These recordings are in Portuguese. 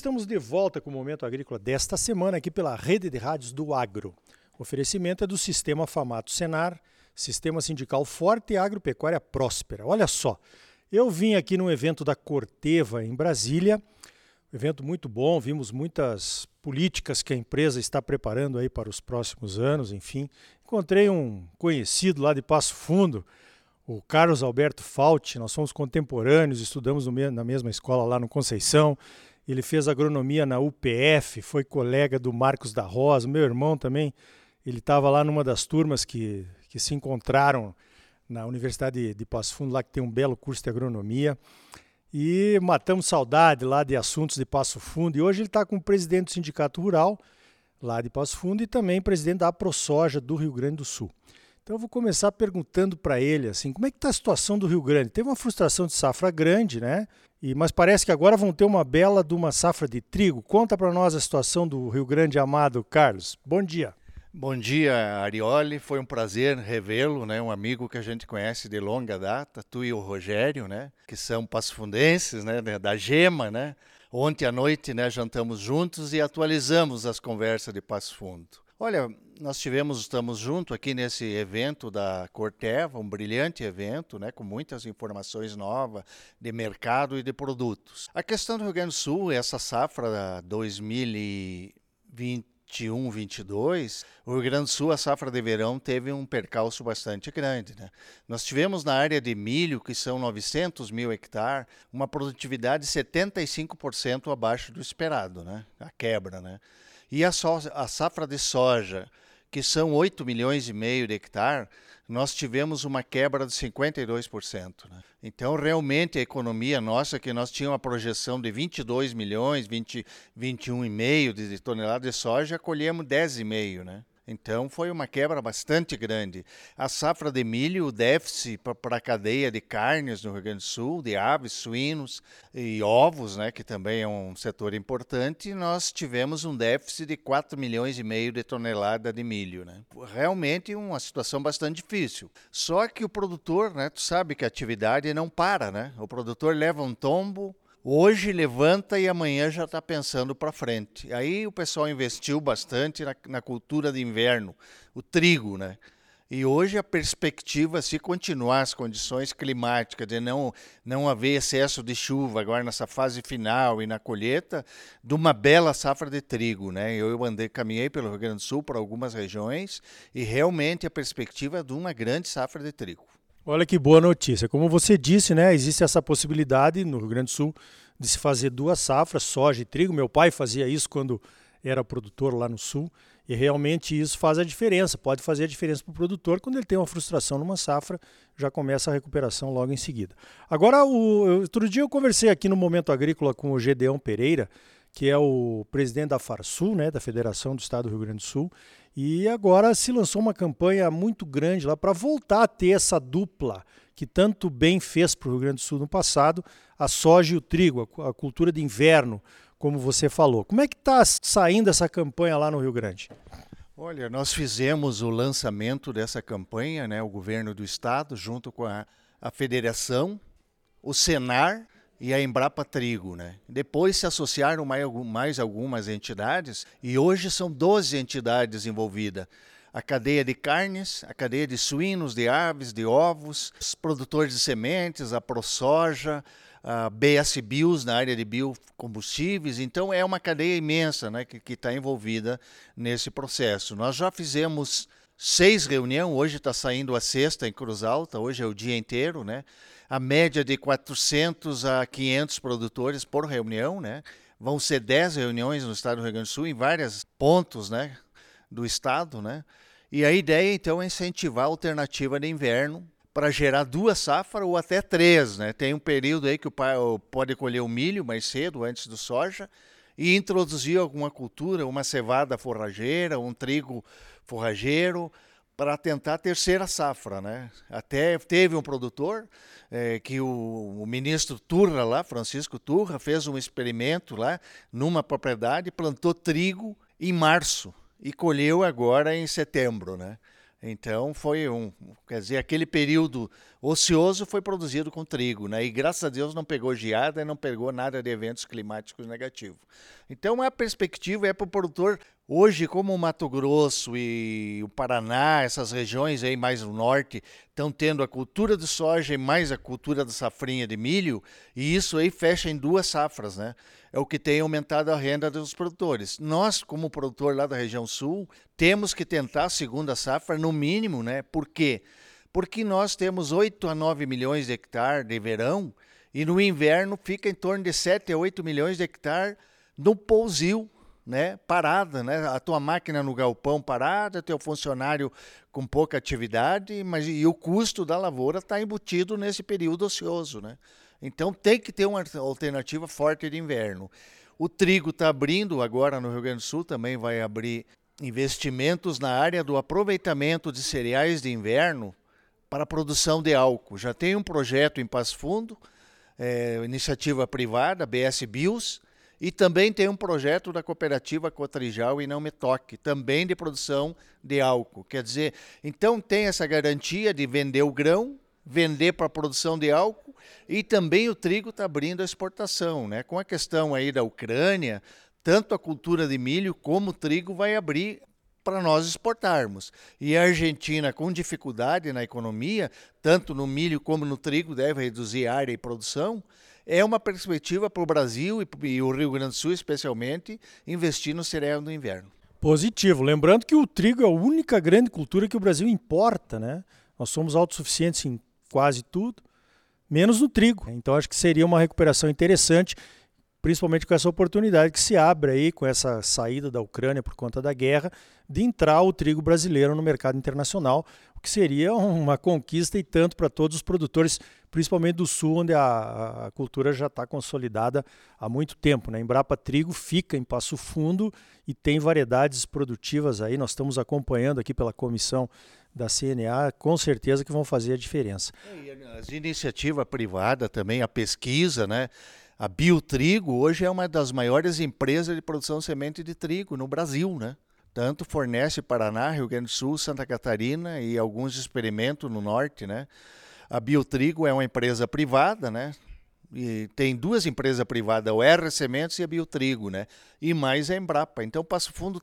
estamos de volta com o Momento Agrícola desta semana aqui pela Rede de Rádios do Agro. O oferecimento é do Sistema Famato Senar, Sistema Sindical Forte e Agropecuária Próspera. Olha só, eu vim aqui num evento da Corteva em Brasília, um evento muito bom, vimos muitas políticas que a empresa está preparando aí para os próximos anos, enfim. Encontrei um conhecido lá de Passo Fundo, o Carlos Alberto Fauti, nós somos contemporâneos, estudamos na mesma escola lá no Conceição. Ele fez agronomia na UPF, foi colega do Marcos da Rosa, meu irmão também. Ele estava lá numa das turmas que, que se encontraram na Universidade de, Passo Fundo, lá que tem um belo curso de agronomia. E matamos saudade lá de assuntos de Passo Fundo. E hoje ele está com o presidente do Sindicato Rural, lá de Passo Fundo, e também presidente da AproSoja do Rio Grande do Sul. Então eu vou começar perguntando para ele assim, como é que está a situação do Rio Grande? Teve uma frustração de safra grande, né? E, mas parece que agora vão ter uma bela de uma safra de trigo. Conta para nós a situação do Rio Grande amado, Carlos. Bom dia. Bom dia, Arioli. Foi um prazer revê-lo, né? Um amigo que a gente conhece de longa data, tu e o Rogério, né? Que são passafundenses, né? Da Gema, né? Ontem à noite, né? Jantamos juntos e atualizamos as conversas de Passo Fundo. Olha, nós tivemos, estamos junto aqui nesse evento da Corteva, um brilhante evento, né, com muitas informações novas de mercado e de produtos. A questão do Rio Grande do Sul, essa safra 2021, 22, o Rio Grande do Sul, a safra de verão, teve um percalço bastante grande. Né? Nós tivemos na área de milho, que são 900 mil hectares, uma produtividade 75% abaixo do esperado, né? a quebra. Né? E a, so a safra de soja, que são 8 milhões e meio de hectare, nós tivemos uma quebra de 52%. Né? Então, realmente, a economia nossa, que nós tínhamos uma projeção de 22 milhões, 20, 21,5 de toneladas de soja, colhemos 10,5, né? Então foi uma quebra bastante grande. A safra de milho, o déficit para a cadeia de carnes no Rio Grande do Sul, de aves, suínos e ovos, né, que também é um setor importante, nós tivemos um déficit de 4 milhões e meio de tonelada de milho. Né? Realmente uma situação bastante difícil. Só que o produtor, né, tu sabe que a atividade não para, né? O produtor leva um tombo, Hoje levanta e amanhã já está pensando para frente. Aí o pessoal investiu bastante na, na, cultura de inverno, o trigo, né? E hoje a perspectiva, se continuar as condições climáticas, de não, não haver excesso de chuva agora nessa fase final e na colheita, de uma bela safra de trigo. Né? Eu andei, caminhei pelo Rio Grande do Sul para algumas regiões e realmente a perspectiva é de uma grande safra de trigo. Olha que boa notícia. Como você disse, né, existe essa possibilidade no Rio Grande do Sul de se fazer duas safras, soja e trigo. Meu pai fazia isso quando era produtor lá no sul e realmente isso faz a diferença. Pode fazer a diferença para o produtor quando ele tem uma frustração numa safra, já começa a recuperação logo em seguida. Agora, o, outro dia eu conversei aqui no Momento Agrícola com o Gedeão Pereira, que é o presidente da Farsul, né, da Federação do Estado do Rio Grande do Sul, e agora se lançou uma campanha muito grande lá para voltar a ter essa dupla que tanto bem fez para o Rio Grande do Sul no passado, a soja e o trigo, a cultura de inverno, como você falou. Como é que está saindo essa campanha lá no Rio Grande? Olha, nós fizemos o lançamento dessa campanha, né, o governo do estado, junto com a, a federação, o Senar e a Embrapa Trigo. Né? Depois se associaram mais, algumas entidades e hoje são 12 entidades envolvidas. A cadeia de carnes, a cadeia de suínos, de aves, de ovos, os produtores de sementes, a ProSoja, a BS Bios na área de biocombustíveis. Então é uma cadeia imensa né, que está envolvida nesse processo. Nós já fizemos seis reuniões, hoje está saindo a sexta em Cruz Alta, hoje é o dia inteiro, né? A média de 400 a 500 produtores por reunião, né? Vão ser 10 reuniões no estado do Rio Grande do Sul, em vários pontos, né, do estado, né? E a ideia, então, é incentivar a alternativa de inverno para gerar duas safras ou até três, né? Tem um período aí que o pai pode colher o milho mais cedo, antes do soja, e introduzir alguma cultura, uma cevada forrageira, um trigo forrageiro, para tentar a terceira safra. Né? Até teve um produtor é, que o, o, ministro Turra lá, Francisco Turra, fez um experimento lá numa propriedade, plantou trigo em março e colheu agora em setembro. Né? Então foi um, quer dizer, aquele período ocioso foi produzido com trigo, né? E graças a Deus não pegou geada e não pegou nada de eventos climáticos negativos. Então a perspectiva é para o produtor hoje, como o Mato Grosso e o Paraná, essas regiões aí mais no norte, estão tendo a cultura de soja e mais a cultura da safrinha de milho, e isso aí fecha em duas safras, né? É o que tem aumentado a renda dos produtores. Nós, como produtor lá da região sul, temos que tentar a segunda safra no mínimo, né? Por quê? Porque nós temos 8 a 9 milhões de hectares de verão e no inverno fica em torno de 7 a 8 milhões de hectares no pousio, né, parada, né, a tua máquina no galpão parada, teu funcionário com pouca atividade, mas e o custo da lavoura está embutido nesse período ocioso, né? Então tem que ter uma alternativa forte de inverno. O trigo está abrindo agora no Rio Grande do Sul, também vai abrir investimentos na área do aproveitamento de cereais de inverno para a produção de álcool. Já tem um projeto em Passo Fundo, é, iniciativa privada, BS Bios, e também tem um projeto da cooperativa Cotrijal e Não Me Toque, também de produção de álcool. Quer dizer, então tem essa garantia de vender o grão, vender para a produção de álcool e também o trigo está abrindo a exportação. Né? Com a questão aí da Ucrânia, tanto a cultura de milho como o trigo vai abrir para nós exportarmos. E a Argentina, com dificuldade na economia, tanto no milho como no trigo, deve reduzir área e produção é uma perspectiva para o Brasil e, e, o Rio Grande do Sul, especialmente, investir no cereal no inverno. Positivo. Lembrando que o trigo é a única grande cultura que o Brasil importa, né? Nós somos autossuficientes em quase tudo, menos no trigo. Então acho que seria uma recuperação interessante, principalmente com essa oportunidade que se abre aí com essa saída da Ucrânia por conta da guerra, de entrar o trigo brasileiro no mercado internacional, o que seria uma conquista e tanto para todos os produtores principalmente do sul, onde a, a cultura já está consolidada há muito tempo. Né? Embrapa Trigo fica em Passo Fundo e tem variedades produtivas aí. Nós estamos acompanhando aqui pela comissão da CNA, com certeza que vão fazer a diferença. É, as iniciativas privadas também, a pesquisa, né? A Biotrigo hoje é uma das maiores empresas de produção de semente de trigo no Brasil, né? Tanto fornece Paraná, Rio Grande do Sul, Santa Catarina e alguns experimentos no norte, né? A Biotrigo é uma empresa privada, né? E tem duas empresas privadas, o R Sementes e a Biotrigo, né? E mais a Embrapa. Então, Passo Fundo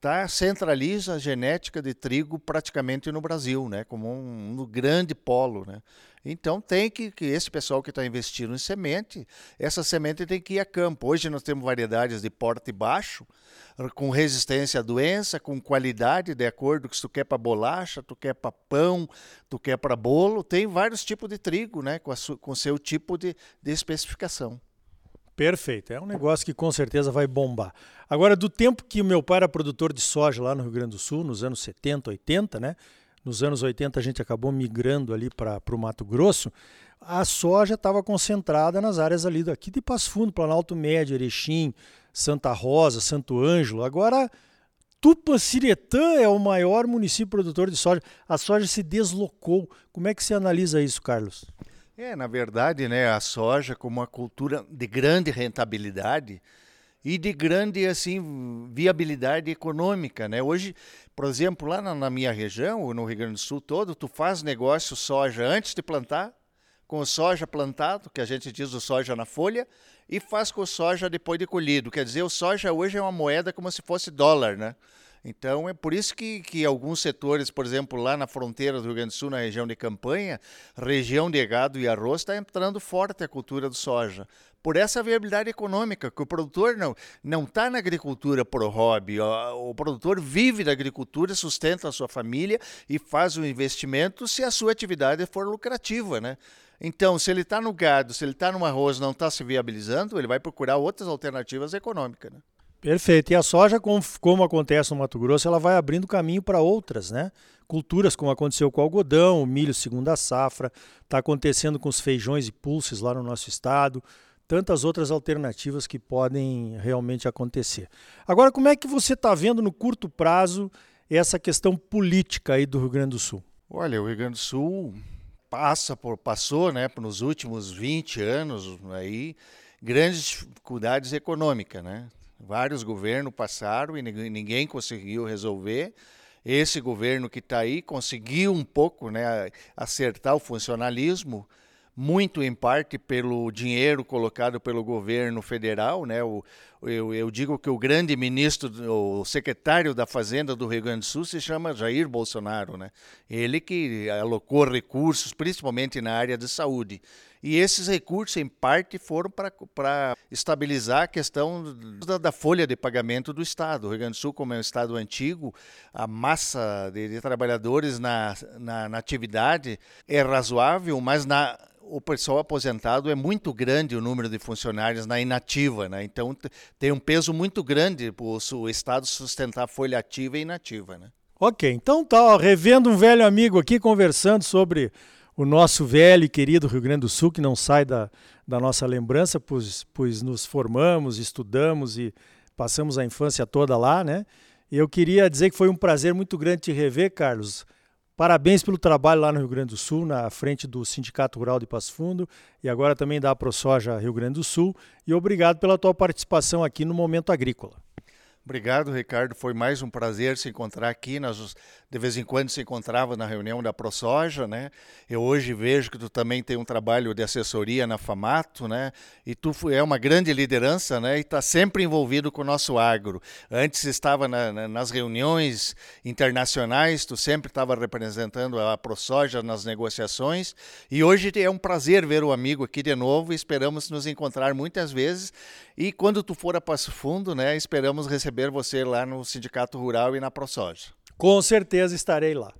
tá, centraliza a genética de trigo praticamente no Brasil, né? Como um, um grande polo, né? Então tem que, que esse pessoal que está investindo em semente, essa semente tem que ir a campo. Hoje nós temos variedades de porte baixo, com resistência à doença, com qualidade, de acordo com se tu quer para bolacha, tu quer para pão, tu quer para bolo. Tem vários tipos de trigo, né? Com, o com seu tipo de, de especificação. Perfeito, é um negócio que com certeza vai bombar. Agora, do tempo que o meu pai era produtor de soja lá no Rio Grande do Sul, nos anos 70, 80, né? Nos anos 80 a gente acabou migrando ali para o Mato Grosso, a soja estava concentrada nas áreas ali daqui de Passo Fundo, Planalto Médio, Erechim, Santa Rosa, Santo Ângelo. Agora, Tupanciretã é o maior município produtor de soja. A soja se deslocou. Como é que você analisa isso, Carlos? É, na verdade, né, a soja como uma cultura de grande rentabilidade, e de grande assim viabilidade econômica, né? Hoje, por exemplo, lá na, na, minha região, no Rio Grande do Sul todo, tu faz negócio soja antes de plantar, com o soja plantado, que a gente diz o soja na folha, e faz com o soja depois de colhido. Quer dizer, o soja hoje é uma moeda como se fosse dólar, né? Então é por isso que, que alguns setores, por exemplo, lá na fronteira do Rio Grande do Sul, na região de campanha, região de gado e arroz, está entrando forte a cultura do soja. Por essa viabilidade econômica, que o produtor não não está na agricultura por hobby, o, o produtor vive da agricultura, sustenta a sua família e faz o investimento se a sua atividade for lucrativa, né? Então, se ele está no gado, se ele está no arroz, não está se viabilizando, ele vai procurar outras alternativas econômicas, né? Perfeito. E a soja, como, como acontece no Mato Grosso, ela vai abrindo caminho para outras, né? Culturas, como aconteceu com o algodão, o milho segunda safra, está acontecendo com os feijões e pulses lá no nosso estado, tantas outras alternativas que podem realmente acontecer. Agora, como é que você está vendo no curto prazo essa questão política aí do Rio Grande do Sul? Olha, o Rio Grande do Sul passa por passou, né, nos últimos 20 anos aí grandes dificuldades econômicas, né? Vários governos passaram e ninguém conseguiu resolver. Esse governo que está aí conseguiu um pouco né, acertar o funcionalismo, muito em parte pelo dinheiro colocado pelo governo federal. Né? O, eu, eu, digo que o grande ministro, o secretário da Fazenda do Rio Grande do Sul se chama Jair Bolsonaro. Né? Ele que alocou recursos, principalmente na área de saúde. E esses recursos, em parte, foram para estabilizar a questão da, da, folha de pagamento do Estado. O Rio Grande do Sul, como é um Estado antigo, a massa de, de trabalhadores na, na, na atividade é razoável, mas na, o pessoal aposentado é muito grande o número de funcionários na inativa, né? Então tem um peso muito grande para o Estado sustentar folha ativa e inativa, né? Ok, então tá, ó, revendo um velho amigo aqui conversando sobre o nosso velho e querido Rio Grande do Sul, que não sai da, da nossa lembrança, pois, pois nos formamos, estudamos e passamos a infância toda lá, né? Eu queria dizer que foi um prazer muito grande te rever, Carlos. Parabéns pelo trabalho lá no Rio Grande do Sul, na frente do Sindicato Rural de Passo Fundo e agora também da ProSoja Rio Grande do Sul. E obrigado pela tua participação aqui no Momento Agrícola. Obrigado, Ricardo. Foi mais um prazer se encontrar aqui. Nós de vez em quando se encontrava na reunião da ProSoja, né? Eu hoje vejo que tu também tem um trabalho de assessoria na Famato, né? E tu é uma grande liderança, né? E está sempre envolvido com o nosso agro. Antes estava na, na, nas reuniões internacionais, tu sempre estava representando a ProSoja nas negociações. E hoje é um prazer ver o amigo aqui de novo. Esperamos nos encontrar muitas vezes. E quando tu for a Passo Fundo, né? Esperamos receber receber você lá no Sindicato Rural e na ProSoja. Com certeza estarei lá.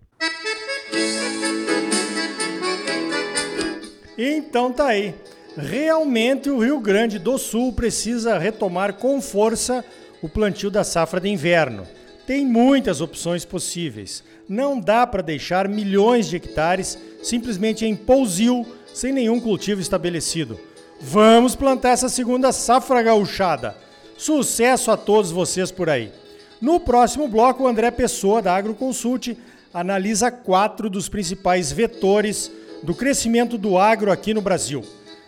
Então tá aí. Realmente o Rio Grande do Sul precisa retomar com força o plantio da safra de inverno. Tem muitas opções possíveis. Não dá para deixar milhões de hectares simplesmente em pousio, sem nenhum cultivo estabelecido. Vamos plantar essa segunda safra gauchada. Sucesso a todos vocês por aí. No próximo bloco, o André Pessoa, da Agroconsult, analisa quatro dos principais vetores do crescimento do agro aqui no Brasil.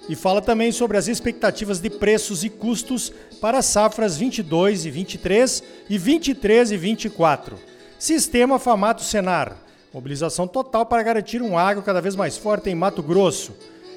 E fala também sobre as expectativas de preços e custos para as safras 22 e 23 e 23 e 24. Sistema Famato Senar. Mobilização total para garantir um agro cada vez mais forte em Mato Grosso.